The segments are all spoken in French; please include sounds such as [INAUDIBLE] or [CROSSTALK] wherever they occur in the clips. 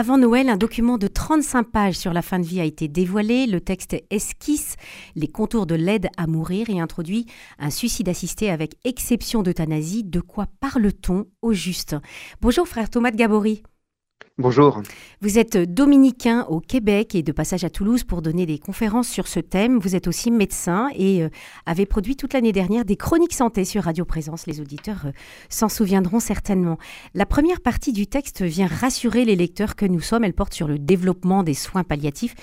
Avant Noël, un document de 35 pages sur la fin de vie a été dévoilé. Le texte esquisse les contours de l'aide à mourir et introduit un suicide assisté avec exception d'euthanasie. De quoi parle-t-on au juste? Bonjour frère Thomas de Gabory. Bonjour. Vous êtes dominicain au Québec et de passage à Toulouse pour donner des conférences sur ce thème. Vous êtes aussi médecin et euh, avez produit toute l'année dernière des chroniques santé sur Radio Présence. Les auditeurs euh, s'en souviendront certainement. La première partie du texte vient rassurer les lecteurs que nous sommes. Elle porte sur le développement des soins palliatifs.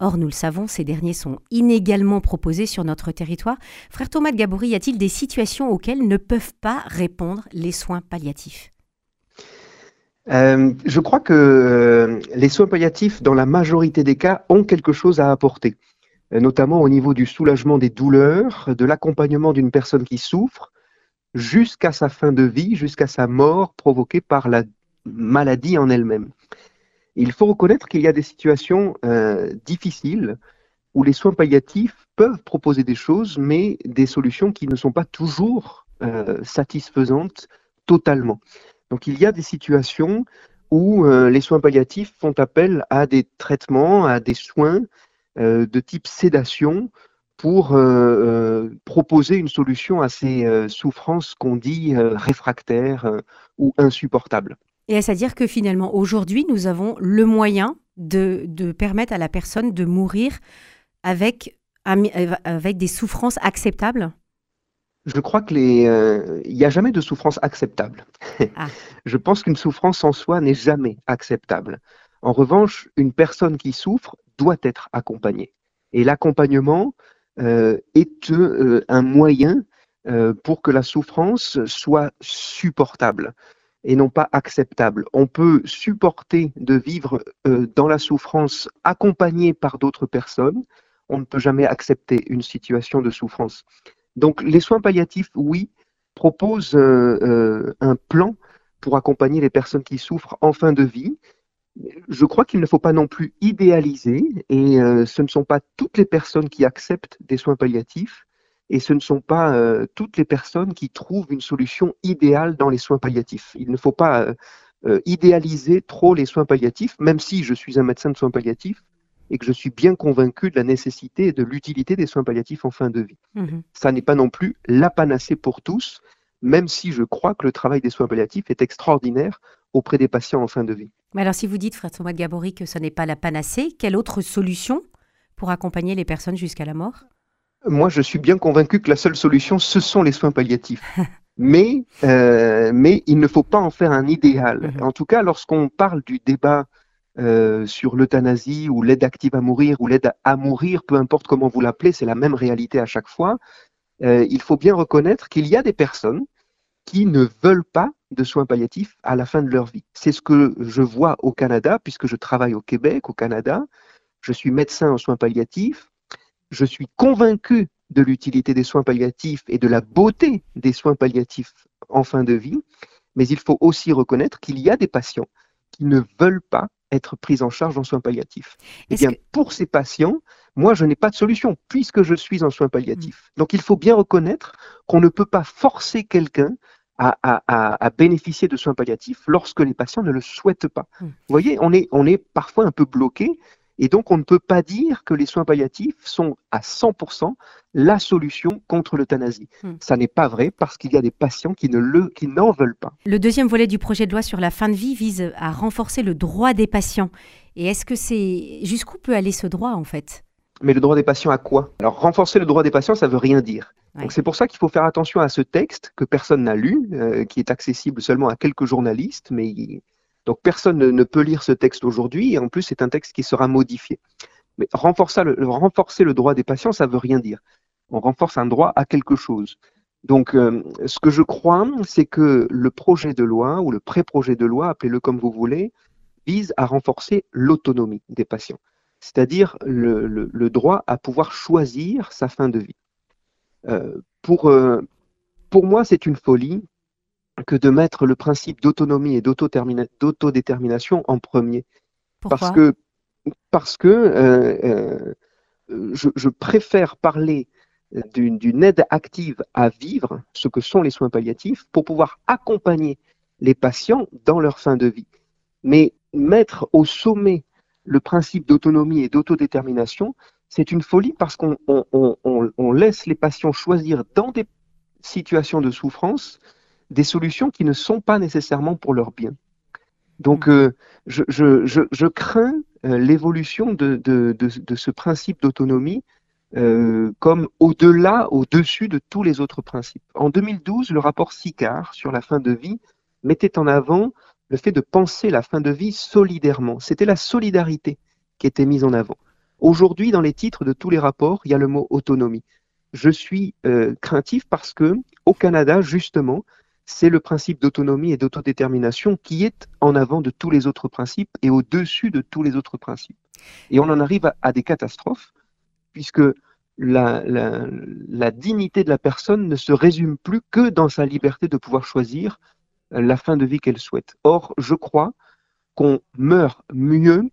Or, nous le savons, ces derniers sont inégalement proposés sur notre territoire. Frère Thomas de Gabory, y a-t-il des situations auxquelles ne peuvent pas répondre les soins palliatifs? Euh, je crois que euh, les soins palliatifs, dans la majorité des cas, ont quelque chose à apporter, euh, notamment au niveau du soulagement des douleurs, de l'accompagnement d'une personne qui souffre, jusqu'à sa fin de vie, jusqu'à sa mort provoquée par la maladie en elle-même. Il faut reconnaître qu'il y a des situations difficiles où les soins palliatifs peuvent proposer des choses, mais des solutions qui ne sont pas toujours satisfaisantes totalement. Donc il y a des situations où euh, les soins palliatifs font appel à des traitements, à des soins euh, de type sédation pour euh, proposer une solution à ces souffrances qu'on dit réfractaires ou insupportables. Et est-ce à dire que finalement, aujourd'hui, nous avons le moyen de, permettre à la personne de mourir avec des souffrances acceptables? Je crois que les, euh, n'y a jamais de souffrance acceptable. Ah. [LAUGHS] je pense qu'une souffrance en soi n'est jamais acceptable. En revanche, une personne qui souffre doit être accompagnée. Et l'accompagnement euh, est euh, un moyen pour que la souffrance soit supportable et non pas acceptable. On peut supporter de vivre dans la souffrance accompagné par d'autres personnes. On ne peut jamais accepter une situation de souffrance. Donc les soins palliatifs, oui, proposent euh, euh, un plan pour accompagner les personnes qui souffrent en fin de vie. Je crois qu'il ne faut pas non plus idéaliser, et euh, ce ne sont pas toutes les personnes qui acceptent des soins palliatifs, et ce ne sont pas toutes les personnes qui trouvent une solution idéale dans les soins palliatifs. Il ne faut pas idéaliser trop les soins palliatifs, même si je suis un médecin de soins palliatifs, et que je suis bien convaincu de la nécessité et de l'utilité des soins palliatifs en fin de vie. Mhm. Ça n'est pas non plus la panacée pour tous, même si je crois que le travail des soins palliatifs est extraordinaire auprès des patients en fin de vie. Mais alors si vous dites, Frère Thomas Gabory, que ce n'est pas la panacée, quelle autre solution pour accompagner les personnes jusqu'à la mort? Moi, je suis bien convaincu que la seule solution, ce sont les soins palliatifs. [LAUGHS] mais, euh, mais il ne faut pas en faire un idéal. Mhm. En tout cas, lorsqu'on parle du débat euh, sur l'euthanasie ou l'aide active à mourir ou l'aide à mourir, peu importe comment vous l'appelez, c'est la même réalité à chaque fois. Euh, il faut bien reconnaître qu'il y a des personnes qui ne veulent pas de soins palliatifs à la fin de leur vie. C'est ce que je vois au Canada, puisque je travaille au Québec, au Canada. Je suis médecin en soins palliatifs. Je suis convaincu de l'utilité des soins palliatifs et de la beauté des soins palliatifs en fin de vie. Mais il faut aussi reconnaître qu'il y a des patients qui ne veulent pas être prise en charge en soins palliatifs. Eh bien, pour ces patients, moi, je n'ai pas de solution puisque je suis en soins palliatifs. Mm. Donc, il faut bien reconnaître qu'on ne peut pas forcer quelqu'un à, à, bénéficier de soins palliatifs lorsque les patients ne le souhaitent pas. Mm. Vous voyez, on est, on est parfois un peu bloqué et donc, on ne peut pas dire que les soins palliatifs sont à 100% la solution contre l'euthanasie. Hmm. Ça n'est pas vrai parce qu'il y a des patients qui ne le, qui n'en veulent pas. Le deuxième volet du projet de loi sur la fin de vie vise à renforcer le droit des patients. Et est-ce que c'est jusqu'où peut aller ce droit en fait? Mais le droit des patients à quoi? Alors renforcer le droit des patients, ça veut rien dire. Donc c'est pour ça qu'il faut faire attention à ce texte que personne n'a lu, euh, qui est accessible seulement à quelques journalistes, mais donc personne ne, peut lire ce texte aujourd'hui, et en plus c'est un texte qui sera modifié. Mais renforcer le, droit des patients, ça ne veut rien dire. On renforce un droit à quelque chose. Donc, euh, ce que je crois, c'est que le projet de loi ou le pré-projet de loi, appelez-le comme vous voulez, vise à renforcer l'autonomie des patients, c'est-à-dire le, droit à pouvoir choisir sa fin de vie. Euh, euh, pour moi, c'est une folie que de mettre le principe d'autonomie et d'autodétermination en premier. parce que, parce que euh, euh, je, préfère parler d'une aide active à vivre, ce que sont les soins palliatifs, pour pouvoir accompagner les patients dans leur fin de vie. Mais mettre au sommet le principe d'autonomie et d'autodétermination, c'est une folie parce qu'on on, laisse les patients choisir dans des situations de souffrance des solutions qui ne sont pas nécessairement pour leur bien. Donc, mmh. euh, je, je, je, crains euh, l'évolution de, de, de, ce principe d'autonomie euh, comme au-delà, au-dessus de tous les autres principes. En 2012, le rapport SICAR sur la fin de vie mettait en avant le fait de penser la fin de vie solidairement. C'était la solidarité qui était mise en avant. Aujourd'hui, dans les titres de tous les rapports, il y a le mot autonomie. Je suis craintif parce que au Canada, justement, c'est le principe d'autonomie et d'autodétermination qui est en avant de tous les autres principes et au-dessus de tous les autres principes. Et on en arrive à, des catastrophes, puisque la, dignité de la personne ne se résume plus que dans sa liberté de pouvoir choisir la fin de vie qu'elle souhaite. Or, je crois qu'on meurt mieux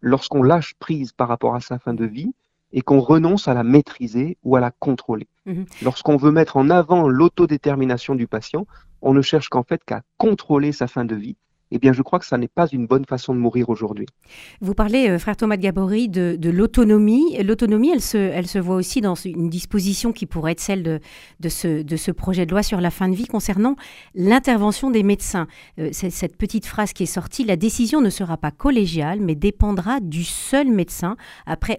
lorsqu'on lâche prise par rapport à sa fin de vie et qu'on renonce à la maîtriser ou à la contrôler. Mhm. Lorsqu'on veut mettre en avant l'autodétermination du patient, on ne cherche qu'en fait qu'à contrôler sa fin de vie eh bien, je crois que ça n'est pas une bonne façon de mourir aujourd'hui. Vous parlez, euh, frère Thomas de Gabory, de, l'autonomie. L'autonomie, elle se, elle se voit aussi dans une disposition qui pourrait être celle de, de, ce, projet de loi sur la fin de vie concernant l'intervention des médecins. Euh, cette petite phrase qui est sortie, la décision ne sera pas collégiale, mais dépendra du seul médecin, après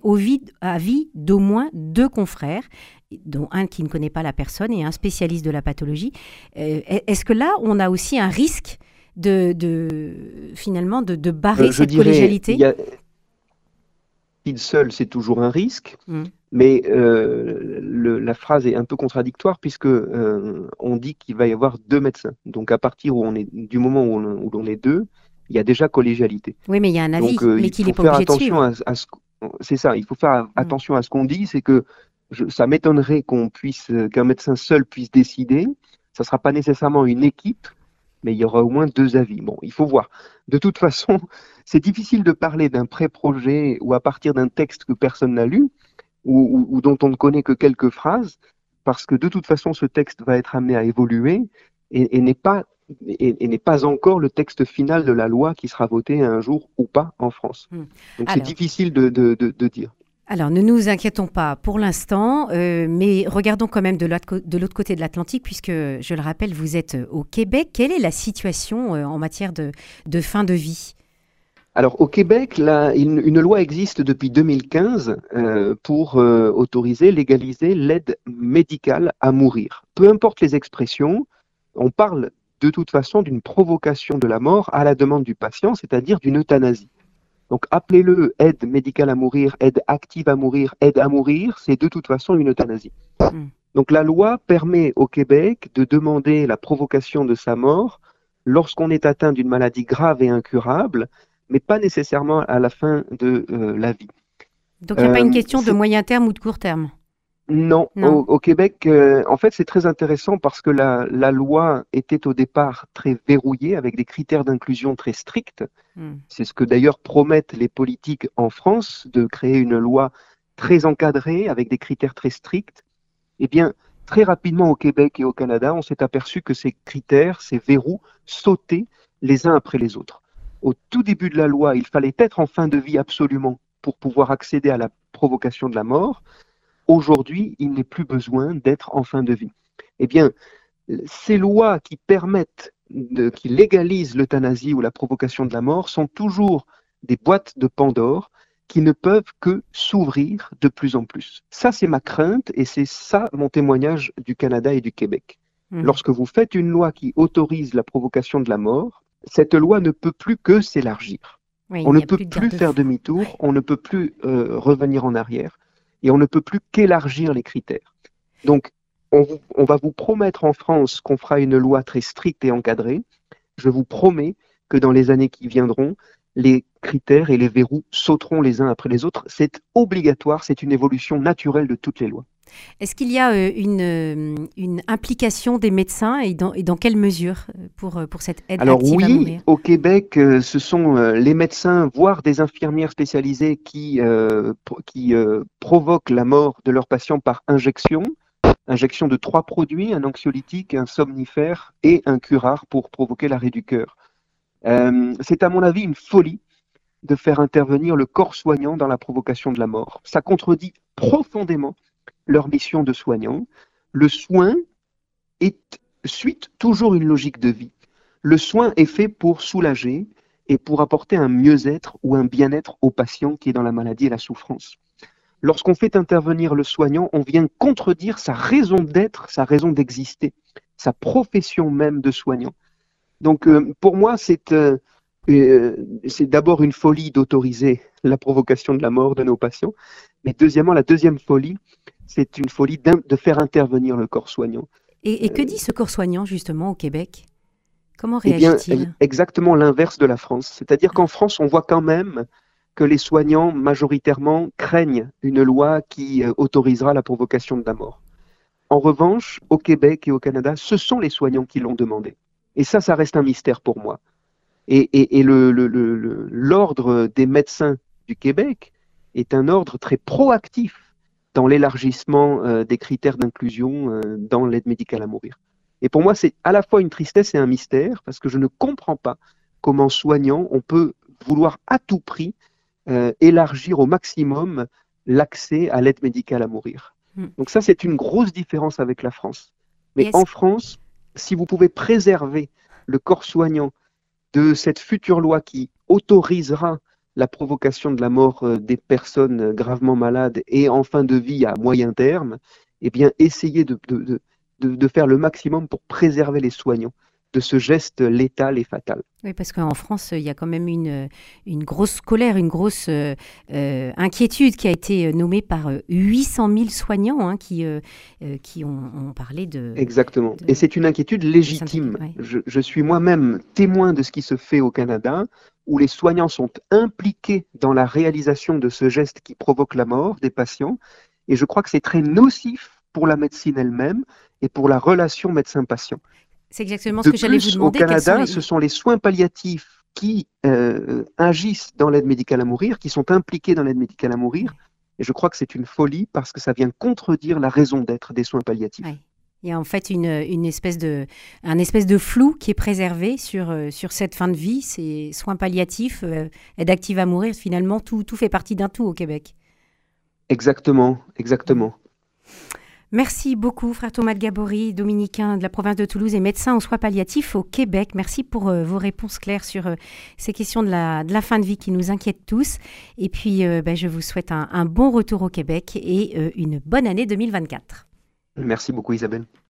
avis d'au moins deux confrères dont un qui ne connaît pas la personne et un spécialiste de la pathologie. Euh, est-ce que là, on a aussi un risque de, de finalement de, de barrer euh, cette collégialité Il seul, c'est toujours un risque, mm. mais euh, le, la phrase est un peu contradictoire puisque euh, on dit qu'il va y avoir deux médecins. Donc à partir où on est, du moment où on, où on est deux, il y a déjà collégialité. Oui, mais il y a un avis, mais qu'il n'est pas obligé de suivre. c'est ça, il faut faire mm. attention à ce qu'on dit, c'est que ça m'étonnerait qu'on puisse, qu'un médecin seul puisse décider. Ça ne sera pas nécessairement une équipe mais il y aura au moins deux avis. Bon, il faut voir. De toute façon, [LAUGHS] c'est difficile de parler d'un pré-projet ou à partir d'un texte que personne n'a lu ou, dont on ne connaît que quelques phrases, parce que de toute façon, ce texte va être amené à évoluer et, n'est pas et, n'est pas encore le texte final de la loi qui sera voté un jour ou pas en France. Hmm. Donc c'est difficile de, de, de dire. Alors, ne nous inquiétons pas pour l'instant, euh, mais regardons quand même de l'autre côté de l'Atlantique, puisque, je le rappelle, vous êtes au Québec. Quelle est la situation euh, en matière de, fin de vie? Alors au Québec, une, loi existe depuis 2015 euh, pour autoriser, légaliser l'aide médicale à mourir. Peu importe les expressions, on parle de toute façon d'une provocation de la mort à la demande du patient, c'est-à-dire d'une euthanasie. Donc appelez-le aide médicale à mourir, aide active à mourir, aide à mourir, c'est de toute façon une euthanasie. Hmm. Donc la loi permet au Québec de demander la provocation de sa mort lorsqu'on est atteint d'une maladie grave et incurable, mais pas nécessairement à la fin de euh, la vie. Donc il n'y a pas une euh, question de moyen terme ou de court terme? Non, Au, Québec, euh, en fait, c'est très intéressant parce que la, loi était au départ très verrouillée, avec des critères d'inclusion très stricts. Hmm. C'est ce que d'ailleurs promettent les politiques en France, de créer une loi très encadrée, avec des critères très stricts. Eh bien, très rapidement au Québec et au Canada, on s'est aperçu que ces critères, ces verrous, sautaient les uns après les autres. Au tout début de la loi, il fallait être en fin de vie absolument pour pouvoir accéder à la provocation de la mort. Aujourd'hui, il n'est plus besoin d'être en fin de vie. Eh bien, ces lois qui permettent, qui légalisent l'euthanasie ou la provocation de la mort sont toujours des boîtes de Pandore qui ne peuvent que s'ouvrir de plus en plus. Ça, c'est ma crainte et c'est ça mon témoignage du Canada et du Québec. Mmh. Lorsque vous faites une loi qui autorise la provocation de la mort, cette loi ne peut plus que s'élargir. on ne peut plus, faire demi-tour, on ne peut plus euh, revenir en arrière et on ne peut plus qu'élargir les critères. Donc, on, va vous promettre en France qu'on fera une loi très stricte et encadrée. Je vous promets que dans les années qui viendront, les critères et les verrous sauteront les uns après les autres. C'est obligatoire, c'est une évolution naturelle de toutes les lois. Est-ce qu'il y a euh, euh, une, implication des médecins et dans, et dans quelle mesure euh, pour, pour cette aide Alors oui, au Québec, ce sont les médecins, voire des infirmières spécialisées qui, qui provoquent la mort de leurs patients par injection. Injection de trois produits, un anxiolytique, un somnifère et un curare pour provoquer l'arrêt du cœur. Euh, c'est à mon avis une folie de faire intervenir le corps soignant dans la provocation de la mort. Ça contredit profondément leur mission de soignant. Le soin est suite toujours une logique de vie. Le soin est fait pour soulager et pour apporter un mieux-être ou un bien-être au patient qui est dans la maladie et la souffrance. Lorsqu'on fait intervenir le soignant, on vient contredire sa raison d'être, sa raison d'exister, sa profession même de soignant. Donc euh, pour moi, euh, euh, c'est d'abord une folie d'autoriser la provocation de la mort de nos patients, mais deuxièmement, la deuxième folie, c'est une folie de faire intervenir le corps soignant. Et, que dit ce corps soignant justement au Québec? Comment eh réagit-il? Exactement l'inverse de la France. C'est-à-dire qu'en France, on voit quand même que les soignants majoritairement craignent une loi qui autorisera la provocation de la mort. En revanche, au Québec et au Canada, ce sont les soignants qui l'ont demandé. Et ça, ça reste un mystère pour moi. Et, l'ordre des médecins du Québec est un ordre très proactif dans l'élargissement euh, des critères d'inclusion euh, dans l'aide médicale à mourir. Et pour moi, c'est à la fois une tristesse et un mystère, parce que je ne comprends pas comment soignant, on peut vouloir à tout prix euh, élargir au maximum l'accès à l'aide médicale à mourir. Hmm. Donc ça, c'est une grosse différence avec la France. Mais en France, si vous pouvez préserver le corps soignant de cette future loi qui autorisera la provocation de la mort euh, des personnes gravement malades et en fin de vie à moyen terme, eh bien, essayez de, de faire le maximum pour préserver les soignants de ce geste létal et fatal. Oui, parce qu'en France, il y a quand même une, une grosse colère, une grosse euh, euh, inquiétude qui a été nommée par 800 000 soignants hein, qui, euh, qui ont, parlé de... Exactement. Et c'est une inquiétude légitime. Je, je, suis moi-même témoin de ce qui se fait au Canada, où les soignants sont impliqués dans la réalisation de ce geste qui provoque la mort des patients. Et je crois que c'est très nocif pour la médecine elle-même et pour la relation médecin-patient. C'est exactement ce que j'allais vous demander. Au Canada, ce sont les soins palliatifs qui euh, agissent dans l'aide médicale à mourir, qui sont impliqués dans l'aide médicale à mourir. Et je crois que c'est une folie parce que ça vient contredire la raison d'être des soins palliatifs. Il y a en fait une, une, espèce de, un espèce de flou qui est préservé sur, euh, sur cette fin de vie. Ces soins palliatifs, euh, aide active à mourir, finalement, tout, tout fait partie d'un tout au Québec. Exactement, exactement. Merci beaucoup, frère Thomas de Gabory, dominicain de la province de Toulouse et médecin en soins palliatifs au Québec. Merci pour euh, vos réponses claires sur euh, ces questions de la, de la, fin de vie qui nous inquiètent tous. Et puis, euh, ben, je vous souhaite un, un, bon retour au Québec et une bonne année 2024. Merci beaucoup, Isabelle.